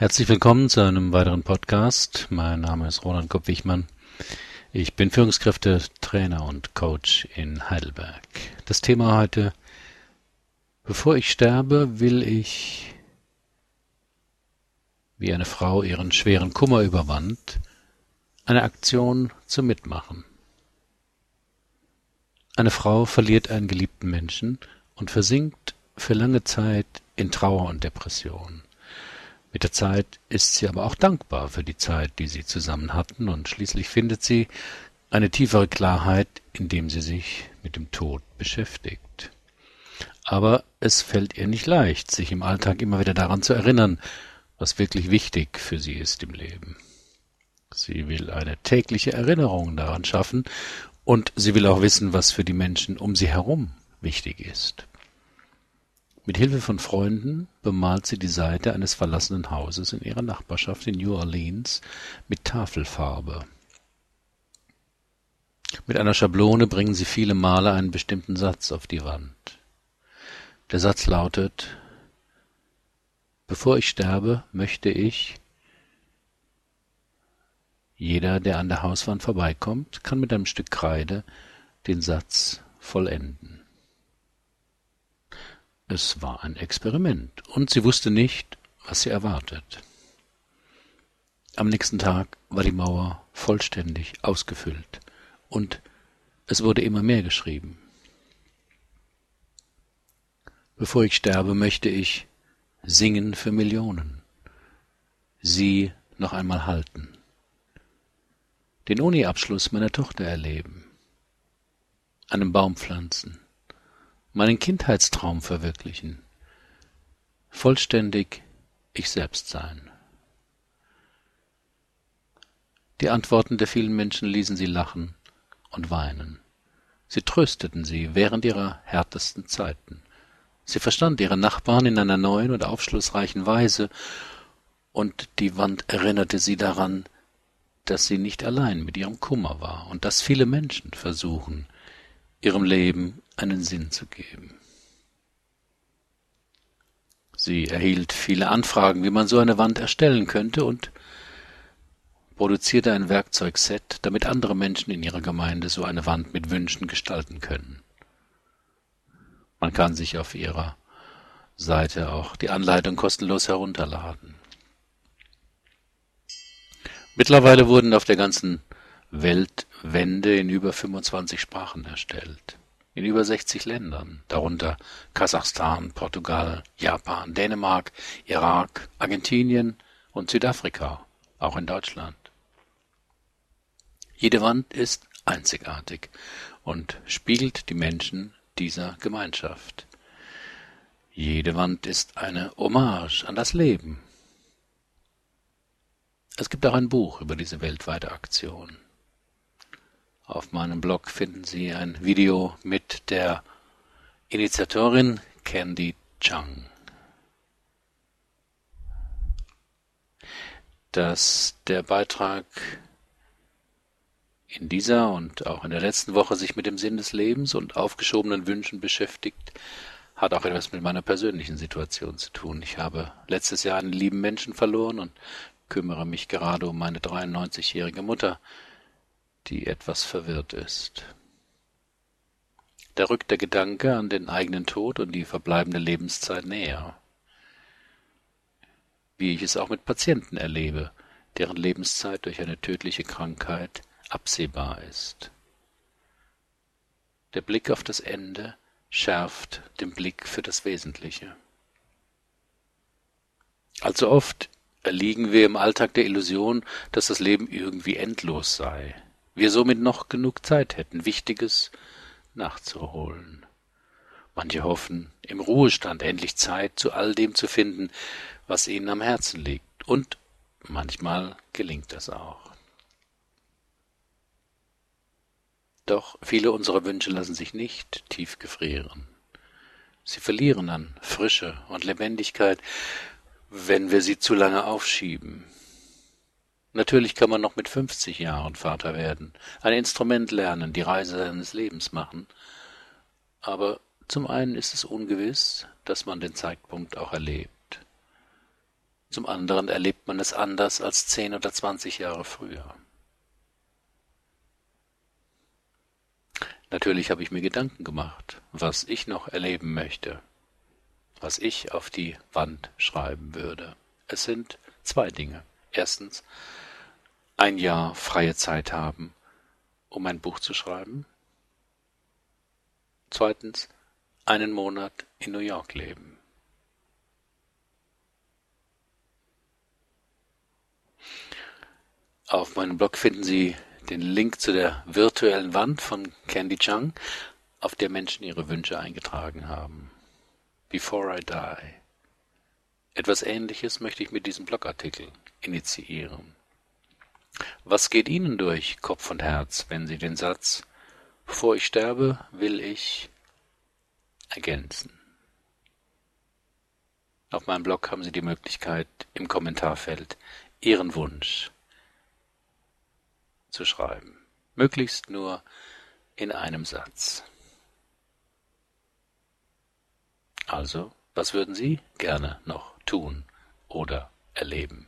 Herzlich willkommen zu einem weiteren Podcast. Mein Name ist Roland Kopp-Wichmann. Ich bin Führungskräfte, Trainer und Coach in Heidelberg. Das Thema heute, bevor ich sterbe, will ich, wie eine Frau ihren schweren Kummer überwand, eine Aktion zum Mitmachen. Eine Frau verliert einen geliebten Menschen und versinkt für lange Zeit in Trauer und Depression. Mit der Zeit ist sie aber auch dankbar für die Zeit, die sie zusammen hatten, und schließlich findet sie eine tiefere Klarheit, indem sie sich mit dem Tod beschäftigt. Aber es fällt ihr nicht leicht, sich im Alltag immer wieder daran zu erinnern, was wirklich wichtig für sie ist im Leben. Sie will eine tägliche Erinnerung daran schaffen, und sie will auch wissen, was für die Menschen um sie herum wichtig ist. Mit Hilfe von Freunden bemalt sie die Seite eines verlassenen Hauses in ihrer Nachbarschaft in New Orleans mit Tafelfarbe. Mit einer Schablone bringen sie viele Male einen bestimmten Satz auf die Wand. Der Satz lautet Bevor ich sterbe, möchte ich jeder, der an der Hauswand vorbeikommt, kann mit einem Stück Kreide den Satz vollenden. Es war ein Experiment, und sie wusste nicht, was sie erwartet. Am nächsten Tag war die Mauer vollständig ausgefüllt, und es wurde immer mehr geschrieben. Bevor ich sterbe, möchte ich singen für Millionen, sie noch einmal halten, den Uni-Abschluss meiner Tochter erleben, einen Baum pflanzen, meinen Kindheitstraum verwirklichen, vollständig ich selbst sein. Die Antworten der vielen Menschen ließen sie lachen und weinen. Sie trösteten sie während ihrer härtesten Zeiten. Sie verstand ihre Nachbarn in einer neuen und aufschlussreichen Weise, und die Wand erinnerte sie daran, dass sie nicht allein mit ihrem Kummer war und dass viele Menschen versuchen, ihrem Leben einen Sinn zu geben. Sie erhielt viele Anfragen, wie man so eine Wand erstellen könnte und produzierte ein Werkzeugset, damit andere Menschen in ihrer Gemeinde so eine Wand mit Wünschen gestalten können. Man kann sich auf ihrer Seite auch die Anleitung kostenlos herunterladen. Mittlerweile wurden auf der ganzen Welt Wände in über 25 Sprachen erstellt in über 60 Ländern, darunter Kasachstan, Portugal, Japan, Dänemark, Irak, Argentinien und Südafrika, auch in Deutschland. Jede Wand ist einzigartig und spiegelt die Menschen dieser Gemeinschaft. Jede Wand ist eine Hommage an das Leben. Es gibt auch ein Buch über diese weltweite Aktion. Auf meinem Blog finden Sie ein Video mit der Initiatorin Candy Chang. Dass der Beitrag in dieser und auch in der letzten Woche sich mit dem Sinn des Lebens und aufgeschobenen Wünschen beschäftigt, hat auch etwas mit meiner persönlichen Situation zu tun. Ich habe letztes Jahr einen lieben Menschen verloren und kümmere mich gerade um meine 93-jährige Mutter, die etwas verwirrt ist. Da rückt der Gedanke an den eigenen Tod und die verbleibende Lebenszeit näher. Wie ich es auch mit Patienten erlebe, deren Lebenszeit durch eine tödliche Krankheit absehbar ist. Der Blick auf das Ende schärft den Blick für das Wesentliche. Allzu oft erliegen wir im Alltag der Illusion, dass das Leben irgendwie endlos sei wir somit noch genug Zeit hätten, Wichtiges nachzuholen. Manche hoffen, im Ruhestand endlich Zeit zu all dem zu finden, was ihnen am Herzen liegt, und manchmal gelingt das auch. Doch viele unserer Wünsche lassen sich nicht tief gefrieren. Sie verlieren an Frische und Lebendigkeit, wenn wir sie zu lange aufschieben, Natürlich kann man noch mit fünfzig Jahren Vater werden, ein Instrument lernen, die Reise seines Lebens machen. Aber zum einen ist es ungewiss, dass man den Zeitpunkt auch erlebt. Zum anderen erlebt man es anders als zehn oder zwanzig Jahre früher. Natürlich habe ich mir Gedanken gemacht, was ich noch erleben möchte, was ich auf die Wand schreiben würde. Es sind zwei Dinge. Erstens, ein Jahr freie Zeit haben, um ein Buch zu schreiben. Zweitens, einen Monat in New York leben. Auf meinem Blog finden Sie den Link zu der virtuellen Wand von Candy Chung, auf der Menschen ihre Wünsche eingetragen haben. Before I Die. Etwas Ähnliches möchte ich mit diesem Blogartikel initiieren. Was geht Ihnen durch Kopf und Herz, wenn Sie den Satz Bevor ich sterbe, will ich ergänzen? Auf meinem Blog haben Sie die Möglichkeit, im Kommentarfeld Ihren Wunsch zu schreiben. Möglichst nur in einem Satz. Also, was würden Sie gerne noch tun oder erleben?